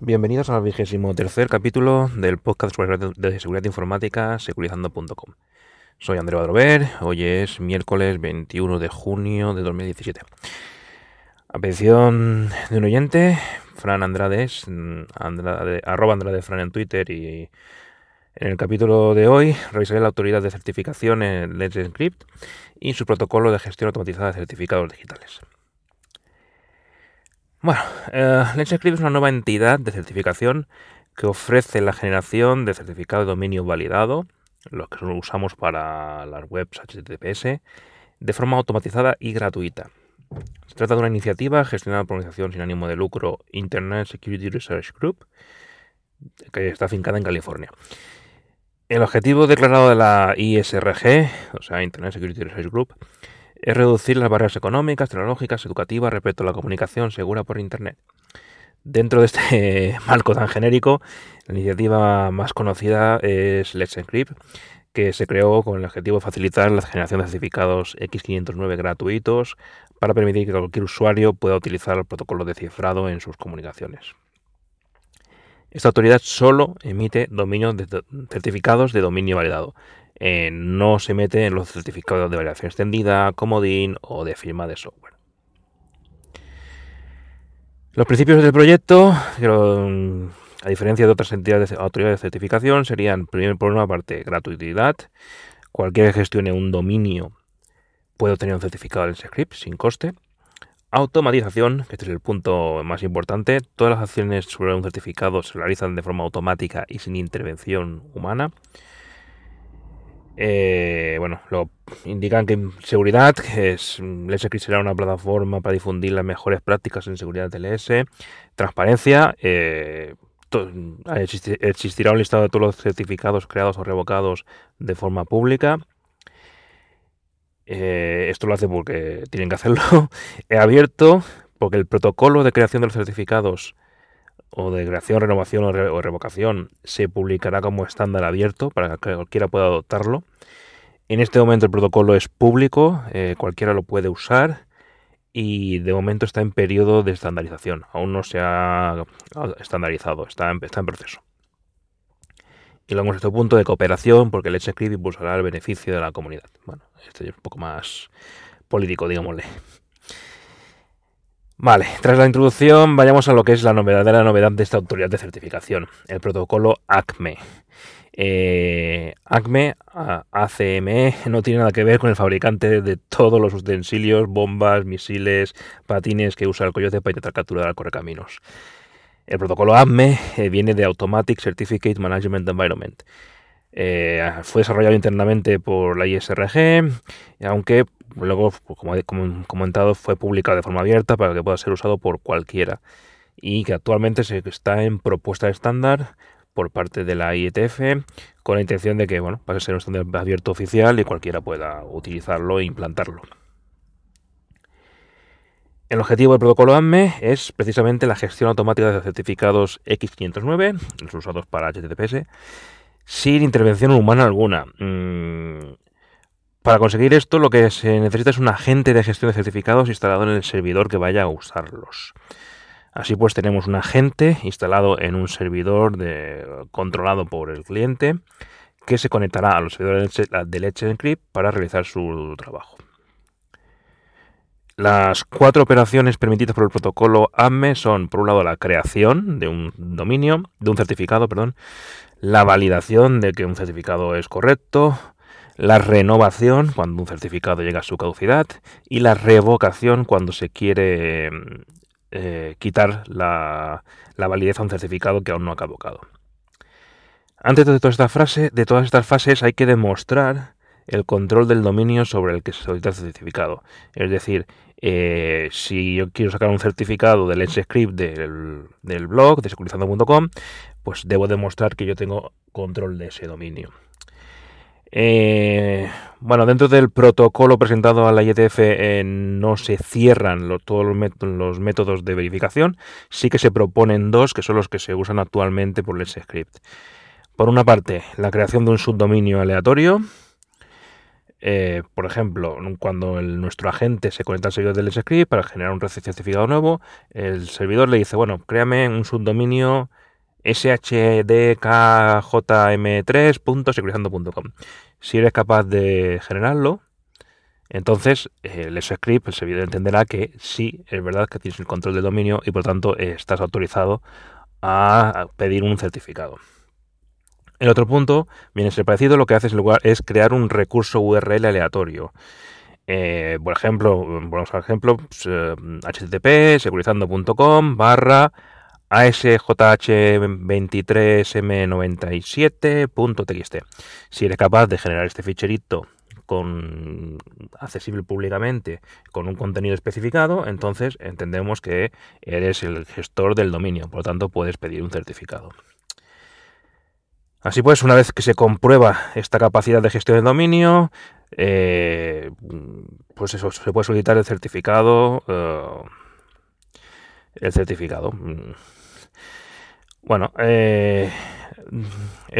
Bienvenidos al vigésimo tercer capítulo del podcast de seguridad informática securizando.com. Soy André Badrover, hoy es miércoles 21 de junio de 2017. A petición de un oyente, Fran Andrades, Andrade, arroba Andrade Fran en Twitter y en el capítulo de hoy revisaré la autoridad de certificación en Let's Encrypt y su protocolo de gestión automatizada de certificados digitales. Bueno, eh, Let's Encrypt es una nueva entidad de certificación que ofrece la generación de certificado de dominio validado, los que usamos para las webs HTTPS, de forma automatizada y gratuita. Se trata de una iniciativa gestionada por la organización sin ánimo de lucro Internet Security Research Group, que está afincada en California. El objetivo declarado de la ISRG, o sea, Internet Security Research Group, es reducir las barreras económicas, tecnológicas, educativas respecto a la comunicación segura por Internet. Dentro de este marco tan genérico, la iniciativa más conocida es Let's Encrypt, que se creó con el objetivo de facilitar la generación de certificados X509 gratuitos para permitir que cualquier usuario pueda utilizar el protocolo de cifrado en sus comunicaciones. Esta autoridad solo emite dominios certificados de dominio validado. Eh, no se mete en los certificados de validación extendida, comodín o de firma de software. Los principios del proyecto, a diferencia de otras entidades de autoridades de certificación, serían, primero, por una parte, gratuidad. Cualquiera que gestione un dominio puede obtener un certificado del script sin coste. Automatización, que este es el punto más importante. Todas las acciones sobre un certificado se realizan de forma automática y sin intervención humana. Eh, bueno, lo indican que seguridad, que es LSX será una plataforma para difundir las mejores prácticas en seguridad TLS. Transparencia, eh, existirá un listado de todos los certificados creados o revocados de forma pública. Eh, esto lo hace porque tienen que hacerlo. He abierto porque el protocolo de creación de los certificados o de creación, renovación o, revocación se publicará como estándar abierto para que cualquiera pueda adoptarlo. En este momento el protocolo es público, eh, cualquiera lo puede usar y de momento está en periodo de estandarización. Aún no se ha estandarizado, está en, proceso. Y luego este punto de cooperación, porque Let's Script impulsará el beneficio de la comunidad. Bueno, este es un poco más político, digámosle. Vale, tras la introducción, vayamos a lo que es la novedad de novedad de esta autoridad de certificación, el protocolo ACME. Eh, ACME, ACME, no tiene nada que ver con el fabricante de todos los utensilios, bombas, misiles, patines que usa el coyote para intentar capturar al correcaminos. El protocolo ACME eh, viene de Automatic Certificate Management Environment. Eh, fue desarrollado internamente por la ISRG, aunque luego, pues, como he comentado, fue publicado de forma abierta para que pueda ser usado por cualquiera y que actualmente se está en propuesta estándar por parte de la IETF con la intención de que bueno, pase a ser un estándar abierto oficial y cualquiera pueda utilizarlo e implantarlo. El objetivo del protocolo AMME es precisamente la gestión automática de certificados X509, los usados para HTTPS, sin intervención humana alguna. Mm, para conseguir esto, lo que se necesita es un agente de gestión de certificados instalado en el servidor que vaya a usarlos. Así pues, tenemos un agente instalado en un servidor controlado por el cliente que se conectará a los servidores de Let's Encrypt para realizar su trabajo. Las cuatro operaciones permitidas por el protocolo AME son, por un lado, la creación de un dominio, de un certificado, perdón, la validación de que un certificado es correcto, la renovación cuando un certificado llega a su caducidad y la revocación cuando se quiere eh, quitar la, validez a un certificado que aún no ha caducado. Antes de toda esta frase, de todas estas fases hay que demostrar el control del dominio sobre el que se solicita el certificado. Es decir, eh, si yo quiero sacar un certificado del Let's del, del blog de securizando.com, pues debo demostrar que yo tengo control de ese dominio. Eh, bueno, dentro del protocolo presentado a la IETF eh, no se cierran todos los, métodos de verificación, sí que se proponen dos, que son los que se usan actualmente por Let's Script. Por una parte, la creación de un subdominio aleatorio, eh, por ejemplo, cuando nuestro agente se conecta al servidor del script para generar un certificado nuevo, el servidor le dice, bueno, créame un subdominio shdkjm3.securizando.com. Si eres capaz de generarlo, entonces el script, el servidor entenderá que sí, es verdad que tienes el control del dominio y por tanto estás autorizado a pedir un certificado. El otro punto viene a ser parecido, lo que hace lugar es crear un recurso URL aleatorio. Eh, por ejemplo, vamos al ejemplo, http pues, eh, securizando.com barra ASJH23M97.txt. Si eres capaz de generar este ficherito con accesible públicamente con un contenido especificado, entonces entendemos que eres el gestor del dominio, por lo tanto puedes pedir un certificado. Así pues, una vez que se comprueba esta capacidad de gestión del dominio, eh, pues eso, se puede solicitar el certificado. Eh, el certificado. Bueno, eh,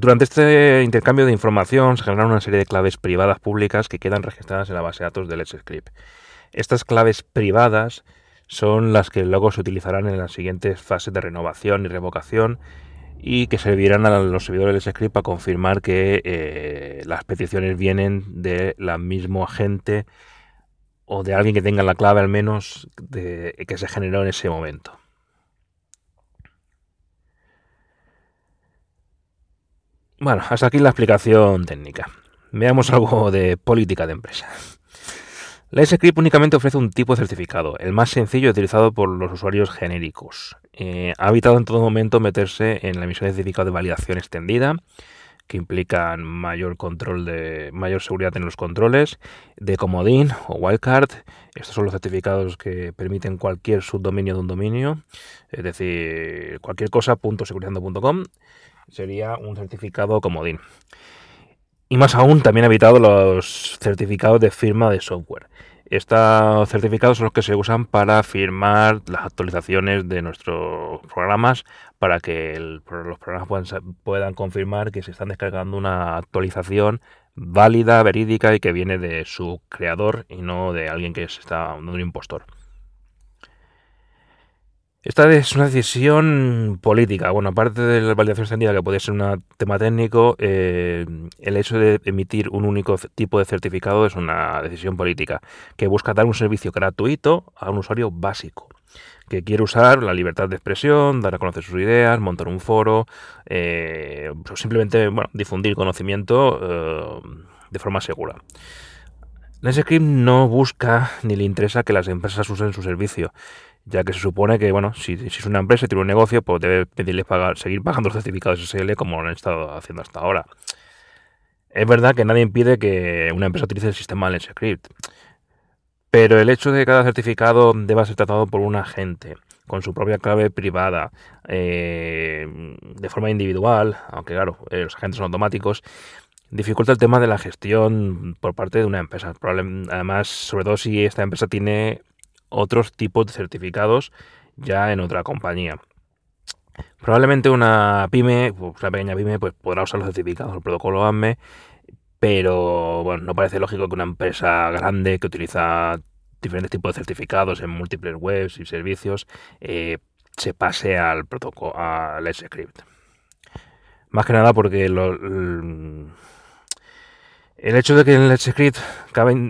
durante este intercambio de información se generan una serie de claves privadas públicas que quedan registradas en la base de datos del Let's Script. Estas claves privadas son las que luego se utilizarán en las siguientes fases de renovación y revocación y que servirán a los servidores de script para confirmar que eh, las peticiones vienen de la mismo agente o de alguien que tenga la clave al menos de, que se generó en ese momento. Bueno, hasta aquí la explicación técnica. Veamos algo de política de empresa. La script únicamente ofrece un tipo de certificado, el más sencillo utilizado por los usuarios genéricos. Eh, ha evitado en todo momento meterse en la emisión de certificado de validación extendida, que implican mayor control de mayor seguridad en los controles, de comodín o wildcard. Estos son los certificados que permiten cualquier subdominio de un dominio, es decir, cualquier cosa .securizando.com sería un certificado comodín. Y más aún, también ha evitado los certificados de firma de software. Estos certificados son los que se usan para firmar las actualizaciones de nuestros programas para que los programas puedan, confirmar que se están descargando una actualización válida, verídica y que viene de su creador y no de alguien que es está, un impostor. Esta es una decisión política. Bueno, aparte de la validación extendida, que puede ser un tema técnico, eh, el hecho de emitir un único tipo de certificado es una decisión política que busca dar un servicio gratuito a un usuario básico que quiere usar la libertad de expresión, dar a conocer sus ideas, montar un foro, eh, o simplemente bueno, difundir conocimiento eh, de forma segura. NetScript no busca ni le interesa que las empresas usen su servicio ya que se supone que, bueno, si, es una empresa y tiene un negocio, pues debe pedirle pagar, seguir pagando los certificados SL como lo han estado haciendo hasta ahora. Es verdad que nadie impide que una empresa utilice el sistema Let's Script, pero el hecho de que cada certificado deba ser tratado por un agente con su propia clave privada, eh, de forma individual, aunque claro, eh, los agentes son automáticos, dificulta el tema de la gestión por parte de una empresa. Además, sobre todo si esta empresa tiene otros tipos de certificados ya en otra compañía. Probablemente una pyme, pues, una pequeña pyme, pues podrá usar los certificados del protocolo AME, pero bueno, no parece lógico que una empresa grande que utiliza diferentes tipos de certificados en múltiples webs y servicios eh, se pase al protocolo, al script. Más que nada porque lo, el hecho de que el Script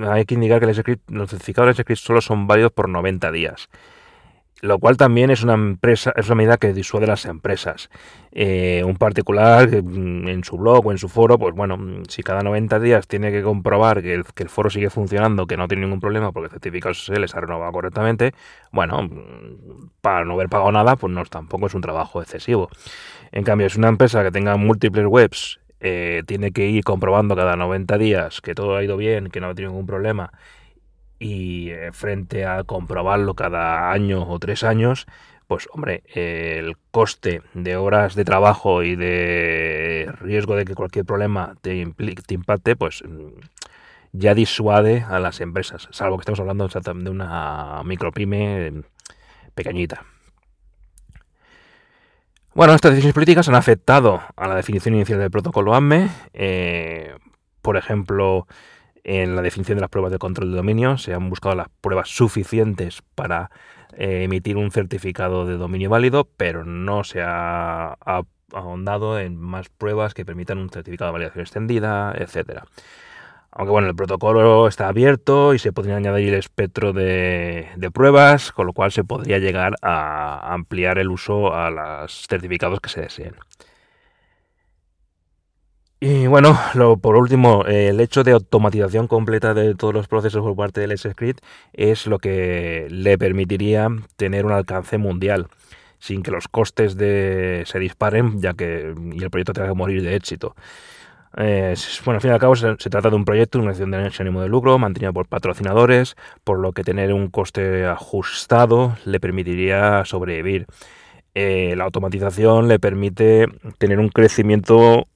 hay que indicar que el Script, los certificados del Script solo son válidos por 90 días. Lo cual también es una empresa, es una medida que disuade las empresas. Eh, un particular mm, en su blog o en su foro, pues bueno, mm, si cada 90 días tiene que comprobar que el, foro sigue funcionando, que no tiene ningún problema porque el certificado se les ha renovado correctamente, bueno, mm, para no haber pagado nada, pues no, tampoco es un trabajo excesivo. En cambio, es una empresa que tenga múltiples webs eh, tiene que ir comprobando cada 90 días que todo ha ido bien, que no ha tenido ningún problema, y eh, frente a comprobarlo cada año o tres años, pues hombre, el coste de horas de trabajo y de riesgo de que cualquier problema te, te impacte, pues mm, ya disuade a las empresas, salvo que estemos hablando de una micropyme mm, pequeñita. Bueno, estas decisiones políticas han afectado a la definición inicial del protocolo AME. Eh, por ejemplo, en la definición de las pruebas de control de dominio. Se han buscado las pruebas suficientes para eh, emitir un certificado de dominio válido, pero no se ha, ahondado en más pruebas que permitan un certificado de validación extendida, etcétera. Aunque bueno, el protocolo está abierto y se podría añadir el espectro de, pruebas, con lo cual se podría llegar a ampliar el uso a los certificados que se deseen. Y bueno, lo, por último, el hecho de automatización completa de todos los procesos por parte del script es lo que le permitiría tener un alcance mundial sin que los costes de, se disparen ya que y el proyecto tenga que morir de éxito. Eh, bueno, al fin y al cabo se, trata de un proyecto, una acción de ánimo de lucro, mantenido por patrocinadores, por lo que tener un coste ajustado le permitiría sobrevivir. Eh, la automatización le permite tener un crecimiento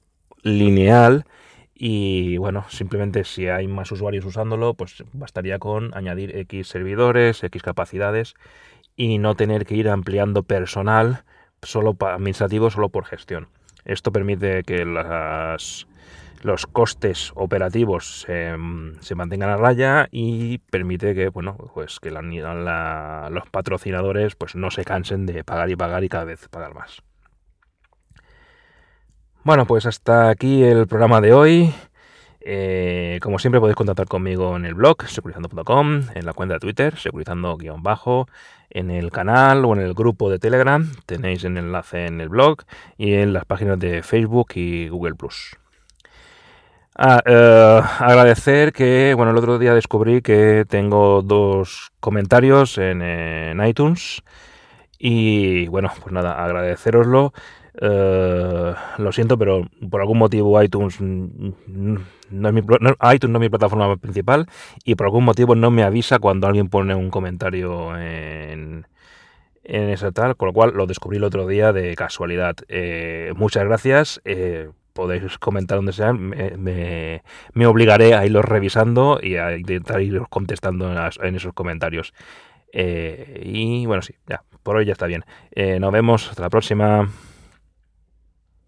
lineal y bueno, simplemente si hay más usuarios usándolo, pues bastaría con añadir X servidores, X capacidades y no tener que ir ampliando personal solo administrativo, solo por gestión. Esto permite que las, los costes operativos se, mantengan a raya y permite que bueno pues que los patrocinadores pues no se cansen de pagar y pagar y cada vez pagar más. Bueno, pues hasta aquí el programa de hoy. Eh, como siempre podéis contactar conmigo en el blog securizando.com, en la cuenta de Twitter securizando-bajo, en el canal o en el grupo de Telegram, tenéis el enlace en el blog y en las páginas de Facebook y Google. Ah, eh, agradecer que, bueno, el otro día descubrí que tengo dos comentarios en, iTunes y bueno, pues nada, agradeceroslo. Eh, lo siento, pero por algún motivo iTunes no es, mi, iTunes no es mi plataforma principal y por algún motivo no me avisa cuando alguien pone un comentario en, en esa tal, con lo cual lo descubrí el otro día de casualidad. Eh, muchas gracias. Eh, podéis comentar donde sea, me, me, obligaré a irlos revisando y a intentar ir contestando en, esos comentarios. y bueno, sí, ya, por hoy ya está bien. nos vemos, hasta la próxima.